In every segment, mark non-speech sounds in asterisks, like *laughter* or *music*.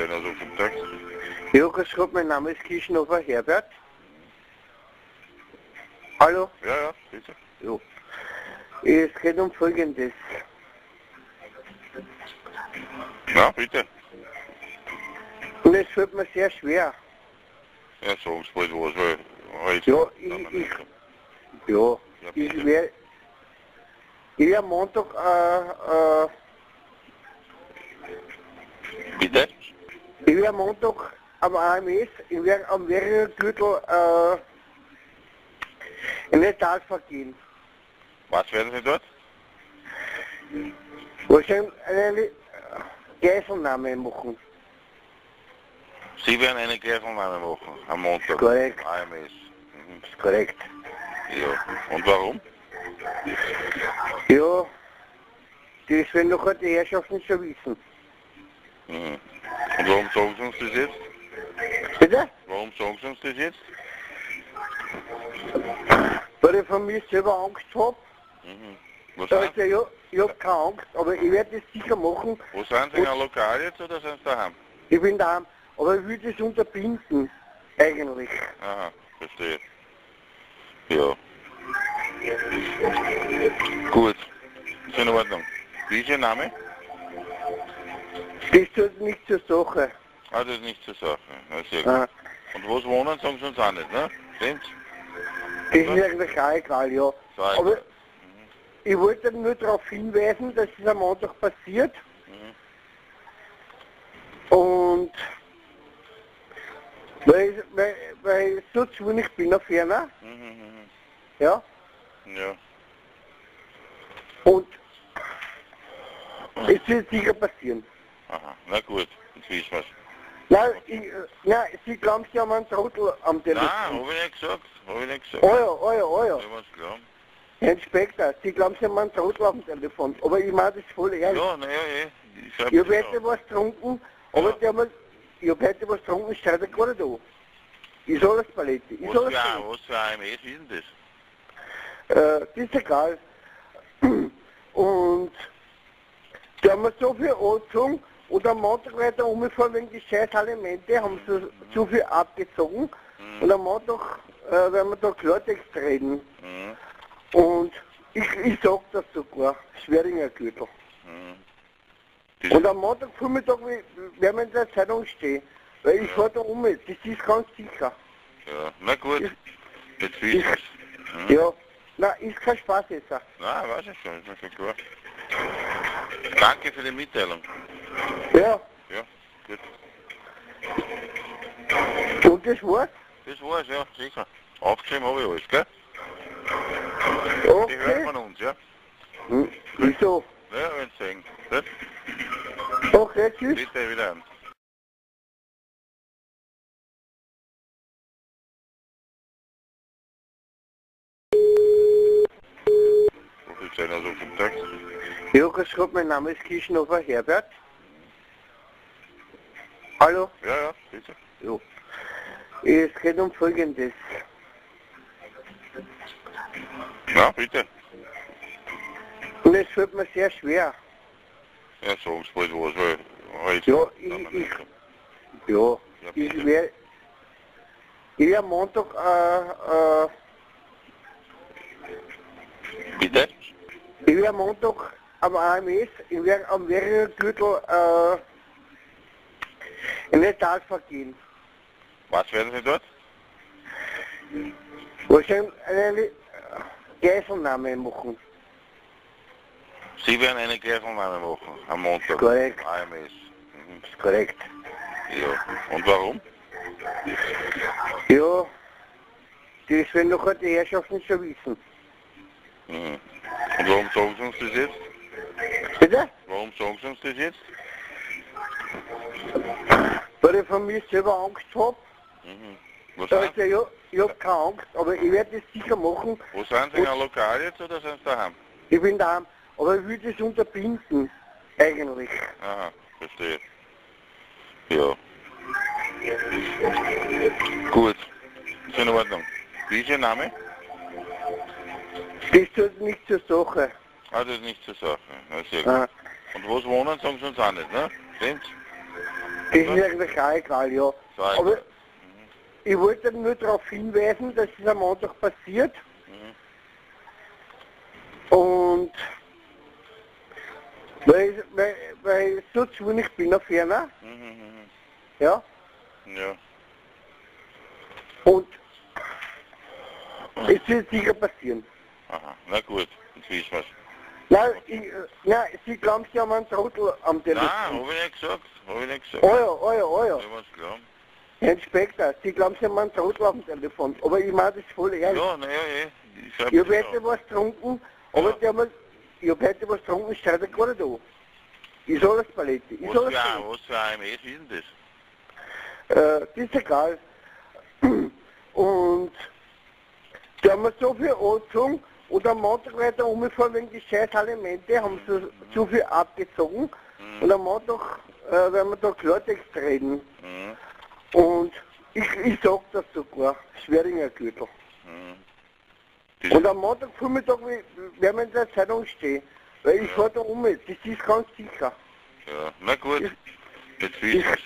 Polizei, also guten Tag. Ja, grüß Gott, mein Name ist Kischenhofer Herbert. Hallo? Ja, ja, bitte. Ja. Es geht um Folgendes. Ja, bitte. Und es fällt mir sehr schwer. Ja, sagen Sie bald was, weil halt. Ja, ich, ich, ja, Ja, ich werde ich werd am Montag, äh, äh, Bitte? Ich werde am Montag am AMS, ich werde am Wergürtel, äh, in den Talfahrt gehen. Was werden Sie dort? Wahrscheinlich eine äh, Geiselnahme machen. Sie werden eine Geiselnahme machen am Montag. Korrekt. AMS. Mhm. Korrekt. Ja. Und warum? Ja, das werden doch die Herrschaften schon wissen. Mhm. Und warum sagen Sie uns das jetzt? Bitte? Warum sagen Sie uns das jetzt? Weil ich von mir selber Angst habe. Mhm. Sind, Also ja, ich habe keine Angst, aber ich werde das sicher machen. wo sind Sie in einem Lokal jetzt oder sind Sie daheim? Ich bin daheim. Aber ich will das unterbinden, eigentlich. Aha, verstehe. Ja. Gut. Ist in Ordnung. Wie ist Ihr Name? Das tut nicht zur Sache. Ah, das ist nicht zur Sache. Na, sehr gut. Ah, Und wo Sie wohnen, sagen Sie uns auch nicht, ne? Stimmt's? Das ist eigentlich auch egal, ja. Sag Aber ich wollte nur darauf hinweisen, dass es am Montag passiert. Mhm. Und weil, weil, weil ich so zu ich bin auf Ferner, Mhm, ja. mhm. Ja. Und es wird sicher passieren. Aha. Na gut, jetzt wissen wir's. Nein, ich, äh, nein, Sie glauben, Sie haben einen Trottel am Telefon. Nein, hab ich nicht gesagt. Hab ich nicht gesagt. Ja, ja, oh ja. Ich was glauben. Herr Inspektor, Sie glauben, Sie haben einen Trottel am Telefon. Aber ich meine das voll ehrlich. Ja, naja, eh. Ich Ich habe heute was getrunken, aber Ja. der mal, ich habe heute was getrunken, er gar nicht an. Ist alles Palette. Ist Was alles für, ein- was für ein AMS ist denn das? Äh, das ist egal. *clears throat* Und da haben wir so viel angezogen und am Montag weiter umgefahren wegen die scheiß Alimente, haben sie zu viel abgezogen Mhm. und am Montag äh, werden wir da Klartext reden. Mhm. Und ich, ich sag das sogar, Schweringer Gürtel. Mhm. Und am Montag Vormittag we- werden wir in der Zeitung stehen, weil ich Ja. fahre da um, das ist ganz sicher. ja. Na gut, Ich- jetzt wissen wir's. Mhm. Ja, na, ist kein Spaß jetzt. Na, weiß ich schon, ist mir schon klar. Danke für die Mitteilung. Ja, Ja, gut. und das war's. Das war's, ja, sicher. Aufgeschrieben habe ich alles, gell? Die hören Okay. von uns, ja? Hm, Wieso? Ja, wenn Sie sagen. Gut? Okay, tschüss. Bitte wieder an. Polizei, also guten Tag. Ja, grüß Gott, mein Name ist Kischenhofer Herbert. Hallo? Ja, ja, bitte. Ja. Es geht um Folgendes. Ja, bitte. Und es fällt mir sehr schwer. Ja, sagen Sie bald was, weil halt. Ja, ich, ich, ja, Ja, ich werde ich werd am Montag, äh, äh, Bitte? ich werde am Montag am AMS, ich werde am Wergürtel, äh, Talfahrt gehen. Was werden Sie dort? Wahrscheinlich eine äh, Geiselnahme machen. Sie werden eine Geiselnahme machen am Montag. Korrekt. AMS. Mhm. Korrekt. Ja. Und warum? Ja, das werden doch die Herrschaften schon wissen. Mhm. Und warum sagen Sie uns das jetzt? Bitte? Warum sagen Sie uns das jetzt? Weil ich von mir selber Angst habe. Mhm. Sind, Also ja, ich habe keine Angst, aber ich werde das sicher machen. wo sind Sie in einem Lokal jetzt oder sind Sie daheim? Ich bin daheim, aber ich will das unterbinden, eigentlich. Aha, verstehe. Ja. Gut. Ist in Ordnung. Wie ist Ihr Name? Das tut nicht zur Sache. Ah, das ist nicht zur Sache. Na, sehr gut. Ah, Und wo Sie wohnen, sagen Sie uns auch nicht, ne? Stimmt's? Das ist eigentlich auch egal, ja. Aber ich wollte nur darauf hinweisen, dass es am Montag passiert. Und weil, weil, weil ich so zu ich bin auf Ferner, Mhm, mhm, ja. mhm. Ja. Und es wird sicher passieren. Aha. Na gut, jetzt wissen wir's. Nein, ich, nein Sie glauben, Sie haben einen Trottel am Telefon. Nein, hab ich nicht gesagt. Hab ich nicht gesagt. Oh ja, oh ja, oh ja. Ich was glauben. Herr Inspektor, Sie glauben, Sie haben einen Trottel am Telefon. Aber ich meine das voll ehrlich. Ja, naja, eh. Ich Ich habe heute was getrunken, aber Ja. die haben, ich habe heute was getrunken, er gar nicht an. Ist alles Palette. Ist Was alles für, ein- was für ein AMS ist denn das? Äh, das ist egal. *clears throat* Und die haben mir so viel angezogen und am Montag weiter umgefahren wegen die scheiß Alimente, haben sie zu viel abgezogen Mhm. und am Montag äh, werden wir da Klartext reden. Mhm. Und ich, ich sag das sogar, Schweringer Gürtel. Mhm. Und am Montagvormittag we- werden wir in der Zeitung stehen, weil ich Ja. fahr da um, das ist ganz sicher. ja. Na gut, Ich- jetzt wissen wir's.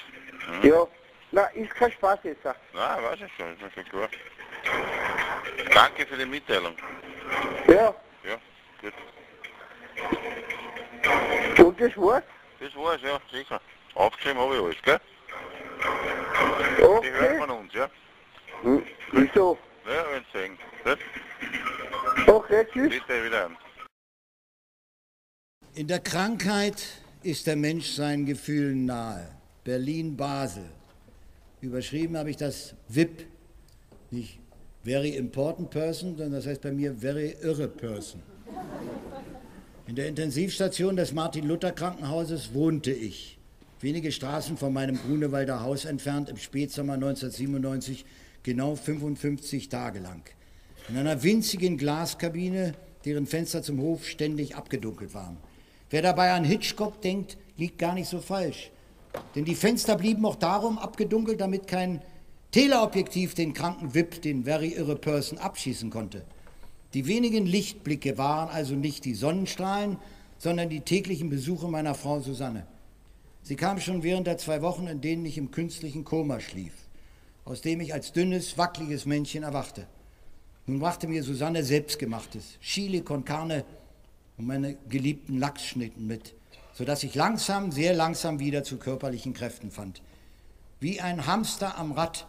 Mhm. Ja, na, ist kein Spaß jetzt. Nein, weiß ich schon, ist mir schon klar. Danke für die Mitteilung. Ja, Ja, gut. und das war's. Das war's, ja, sicher. Aufgeschrieben habe ich alles, gell? Die hören Okay. von uns, ja? Hm, wieso? Ja, wenn Sie sagen. Gut, Okay, tschüss. bitte wieder an. In der Krankheit ist der Mensch seinen Gefühlen nahe. Berlin-Basel. Überschrieben habe ich das VIP. Nicht very important person, sondern das heißt bei mir very irre person. In der Intensivstation des Martin-Luther-Krankenhauses wohnte ich. Wenige Straßen von meinem Grunewalder Haus entfernt im Spätsommer 1997, genau 55 Tage lang. In einer winzigen Glaskabine, deren Fenster zum Hof ständig abgedunkelt waren. Wer dabei an Hitchcock denkt, liegt gar nicht so falsch. Denn die Fenster blieben auch darum abgedunkelt, damit kein Teleobjektiv den kranken Wip, den Very Irre Person, abschießen konnte. Die wenigen Lichtblicke waren also nicht die Sonnenstrahlen, sondern die täglichen Besuche meiner Frau Susanne. Sie kam schon während der zwei Wochen, in denen ich im künstlichen Koma schlief, aus dem ich als dünnes, wackeliges Männchen erwachte. Nun brachte mir Susanne selbstgemachtes Chili con Carne und meine geliebten Lachsschnitten mit, sodass ich langsam, sehr langsam wieder zu körperlichen Kräften fand. Wie ein Hamster am Rad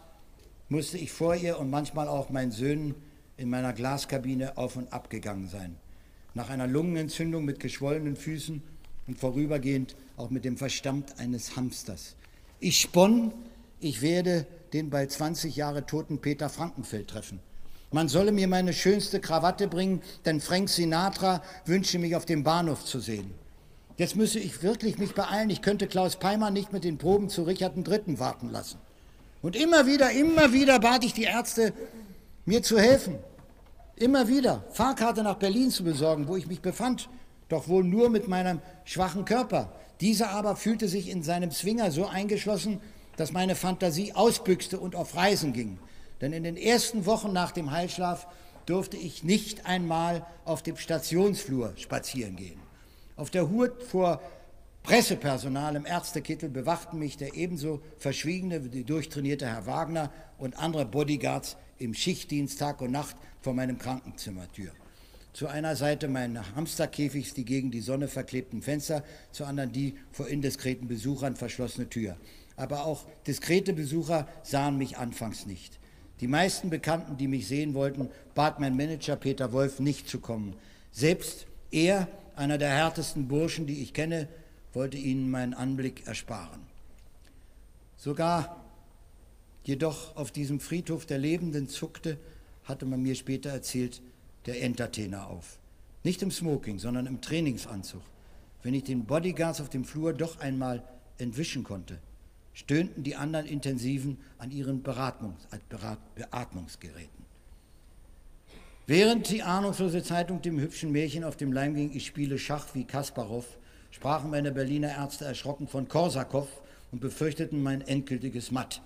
musste ich vor ihr und manchmal auch meinen Söhnen in meiner Glaskabine auf und ab gegangen sein. Nach einer Lungenentzündung mit geschwollenen Füßen und vorübergehend auch mit dem Verstand eines Hamsters. Ich sponn, ich werde den bald 20 Jahre toten Peter Frankenfeld treffen. Man solle mir meine schönste Krawatte bringen, denn Frank Sinatra wünsche mich auf dem Bahnhof zu sehen. Jetzt müsse ich wirklich mich beeilen. Ich könnte Klaus Peimer nicht mit den Proben zu Richard III. warten lassen. Und immer wieder, immer wieder bat ich die Ärzte, mir zu helfen. Immer wieder Fahrkarte nach Berlin zu besorgen, wo ich mich befand, doch wohl nur mit meinem schwachen Körper. Dieser aber fühlte sich in seinem Zwinger so eingeschlossen, dass meine Fantasie ausbüchste und auf Reisen ging. Denn in den ersten Wochen nach dem Heilschlaf durfte ich nicht einmal auf dem Stationsflur spazieren gehen. Auf der Hut vor Pressepersonal im Ärztekittel bewachten mich der ebenso verschwiegene wie durchtrainierte Herr Wagner und andere Bodyguards im Schichtdienst Tag und Nacht vor meinem Krankenzimmertür. Zu einer Seite meine Hamsterkäfigs, die gegen die Sonne verklebten Fenster, zur anderen die vor indiskreten Besuchern verschlossene Tür. Aber auch diskrete Besucher sahen mich anfangs nicht. Die meisten Bekannten, die mich sehen wollten, bat mein Manager Peter Wolf nicht zu kommen. Selbst er, einer der härtesten Burschen, die ich kenne, wollte ihnen meinen Anblick ersparen. Sogar jedoch auf diesem Friedhof der Lebenden zuckte, hatte man mir später erzählt, der Entertainer auf. Nicht im Smoking, sondern im Trainingsanzug. Wenn ich den Bodyguards auf dem Flur doch einmal entwischen konnte, stöhnten die anderen Intensiven an ihren Beratungs Berat Beatmungsgeräten. Während die ahnungslose Zeitung dem hübschen Märchen auf dem Leim ging, ich spiele Schach wie Kasparow, sprachen meine Berliner Ärzte erschrocken von Korsakow und befürchteten mein endgültiges Matt.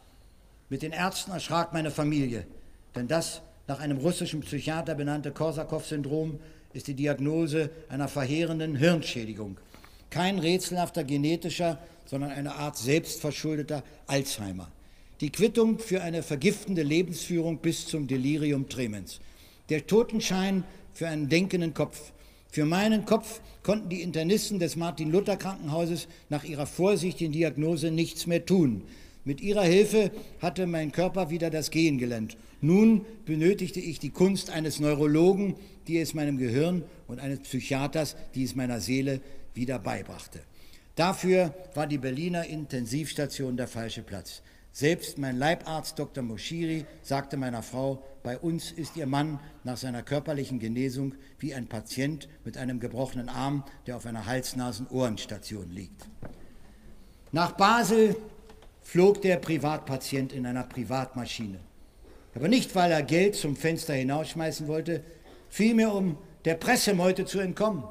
Mit den Ärzten erschrak meine Familie, denn das nach einem russischen Psychiater benannte Korsakow-Syndrom ist die Diagnose einer verheerenden Hirnschädigung. kein rätselhafter genetischer, sondern eine Art selbstverschuldeter Alzheimer. Die Quittung für eine vergiftende Lebensführung bis zum Delirium tremens. Der Totenschein für einen denkenden Kopf. Für meinen Kopf konnten die Internisten des Martin-Luther-Krankenhauses nach ihrer vorsichtigen Diagnose nichts mehr tun. Mit ihrer Hilfe hatte mein Körper wieder das Gehen gelernt. Nun benötigte ich die Kunst eines Neurologen, die es meinem Gehirn und eines Psychiaters, die es meiner Seele wieder beibrachte. Dafür war die Berliner Intensivstation der falsche Platz. Selbst mein Leibarzt Dr. Moschiri sagte meiner Frau, bei uns ist ihr Mann nach seiner körperlichen Genesung wie ein Patient mit einem gebrochenen Arm, der auf einer Hals-Nasen-Ohrenstation liegt. Nach Basel flog der Privatpatient in einer Privatmaschine. Aber nicht, weil er Geld zum Fenster hinausschmeißen wollte, vielmehr um der Pressemeute zu entkommen,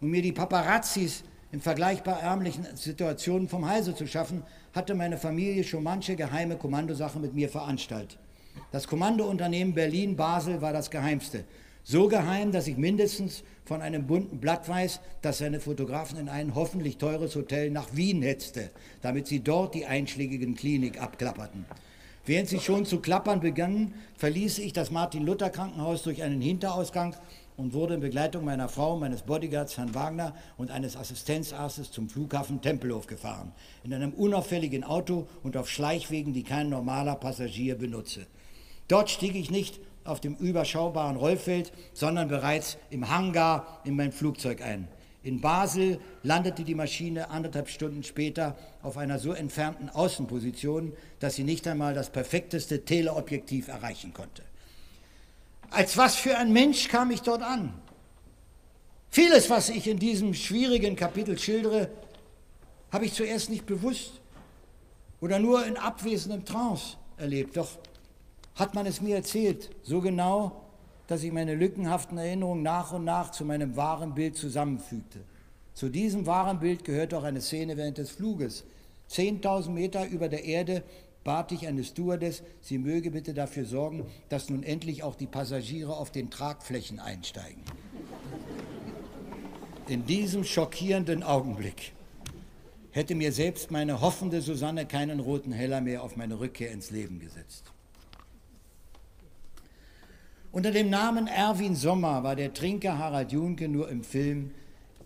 um mir die Paparazzis in vergleichbar ärmlichen Situationen vom Halse zu schaffen, hatte meine Familie schon manche geheime Kommandosache mit mir veranstaltet. Das Kommandounternehmen Berlin-Basel war das geheimste. So geheim, dass ich mindestens von einem bunten Blatt weiß, dass seine Fotografen in ein hoffentlich teures Hotel nach Wien hetzte, damit sie dort die einschlägigen Klinik abklapperten. Während sie schon zu klappern begannen, verließ ich das Martin-Luther-Krankenhaus durch einen Hinterausgang und wurde in Begleitung meiner Frau, meines Bodyguards Herrn Wagner und eines Assistenzarztes zum Flughafen Tempelhof gefahren, in einem unauffälligen Auto und auf Schleichwegen, die kein normaler Passagier benutze. Dort stieg ich nicht auf dem überschaubaren Rollfeld, sondern bereits im Hangar in mein Flugzeug ein. In Basel landete die Maschine anderthalb Stunden später auf einer so entfernten Außenposition, dass sie nicht einmal das perfekteste Teleobjektiv erreichen konnte. Als was für ein Mensch kam ich dort an? Vieles, was ich in diesem schwierigen Kapitel schildere, habe ich zuerst nicht bewusst oder nur in abwesendem Trance erlebt. Doch hat man es mir erzählt, so genau, dass ich meine lückenhaften Erinnerungen nach und nach zu meinem wahren Bild zusammenfügte. Zu diesem wahren Bild gehört auch eine Szene während des Fluges. 10.000 Meter über der Erde bat ich eine Stewardess, sie möge bitte dafür sorgen, dass nun endlich auch die Passagiere auf den Tragflächen einsteigen. In diesem schockierenden Augenblick hätte mir selbst meine hoffende Susanne keinen roten Heller mehr auf meine Rückkehr ins Leben gesetzt. Unter dem Namen Erwin Sommer war der Trinker Harald Junke nur im Film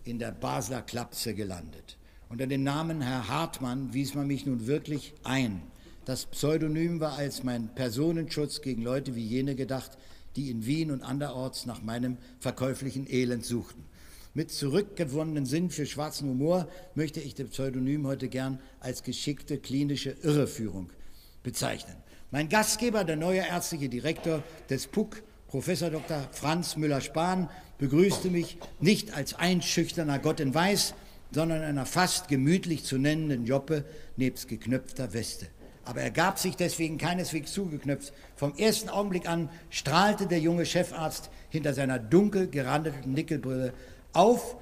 in der Basler Klapse gelandet. Unter dem Namen Herr Hartmann wies man mich nun wirklich ein. Das Pseudonym war als mein Personenschutz gegen Leute wie jene gedacht, die in Wien und anderorts nach meinem verkäuflichen Elend suchten. Mit zurückgewonnenen Sinn für schwarzen Humor möchte ich das Pseudonym heute gern als geschickte klinische Irreführung bezeichnen. Mein Gastgeber, der neue ärztliche Direktor des PUC, Professor Dr. Franz Müller-Spahn, begrüßte mich nicht als einschüchterner Gott in Weiß, sondern einer fast gemütlich zu nennenden Joppe nebst geknöpfter Weste aber er gab sich deswegen keineswegs zugeknöpft. Vom ersten Augenblick an strahlte der junge Chefarzt hinter seiner dunkel gerandeten Nickelbrille auf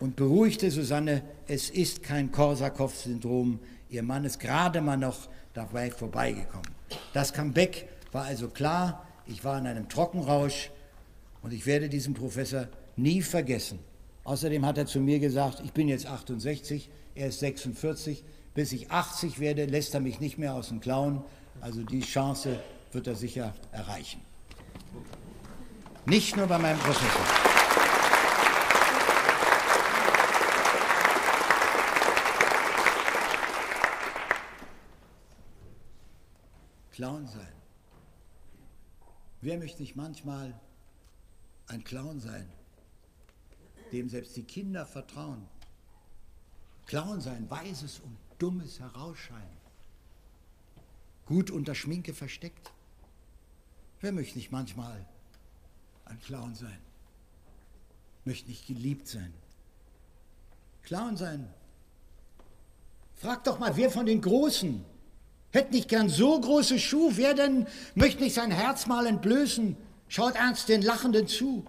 und beruhigte Susanne, es ist kein Korsakow-Syndrom, ihr Mann ist gerade mal noch dabei vorbeigekommen. Das Comeback war also klar, ich war in einem Trockenrausch und ich werde diesen Professor nie vergessen. Außerdem hat er zu mir gesagt, ich bin jetzt 68, er ist 46, bis ich 80 werde, lässt er mich nicht mehr aus dem Klauen. Also die Chance wird er sicher erreichen. Nicht nur bei meinem Professor. Clown sein. Wer möchte nicht manchmal ein Clown sein, dem selbst die Kinder vertrauen? Clown sein, weises und dummes Herausscheinen. Gut unter Schminke versteckt. Wer möchte nicht manchmal ein Clown sein? Möchte nicht geliebt sein? Clown sein. Frag doch mal, wer von den Großen hätte nicht gern so große Schuhe? Wer denn möchte nicht sein Herz mal entblößen? Schaut ernst den Lachenden zu.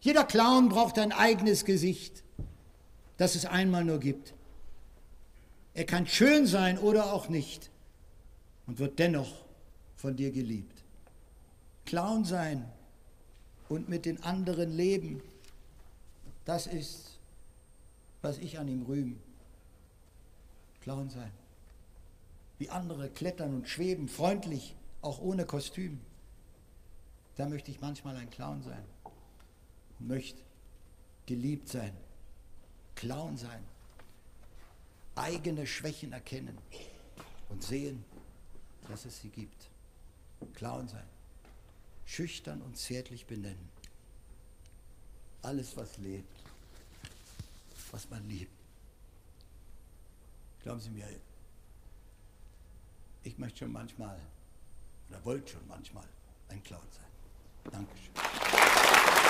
Jeder Clown braucht ein eigenes Gesicht, das es einmal nur gibt. Er kann schön sein oder auch nicht und wird dennoch von dir geliebt. Clown sein und mit den anderen leben, das ist was ich an ihm rühmen. Clown sein. Wie andere klettern und schweben, freundlich, auch ohne Kostüm. Da möchte ich manchmal ein Clown sein. Möchte geliebt sein. Clown sein. Eigene Schwächen erkennen und sehen, dass es sie gibt. Clown sein. Schüchtern und zärtlich benennen. Alles, was lebt, was man liebt. Glauben Sie mir, ich möchte schon manchmal, oder wollte schon manchmal, ein Clown sein. Dankeschön.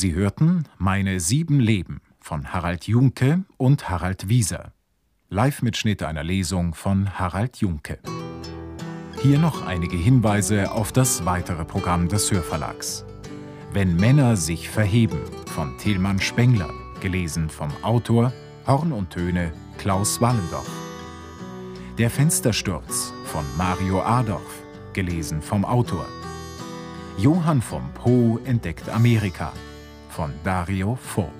Sie hörten Meine sieben Leben von Harald Junke und Harald Wieser. Live-Mitschnitt einer Lesung von Harald Junke. Hier noch einige Hinweise auf das weitere Programm des Hörverlags. Wenn Männer sich verheben von Tilman Spengler, gelesen vom Autor Horn und Töne Klaus Wallendorf. Der Fenstersturz von Mario Adorf, gelesen vom Autor. Johann vom Po entdeckt Amerika von Dario Fo.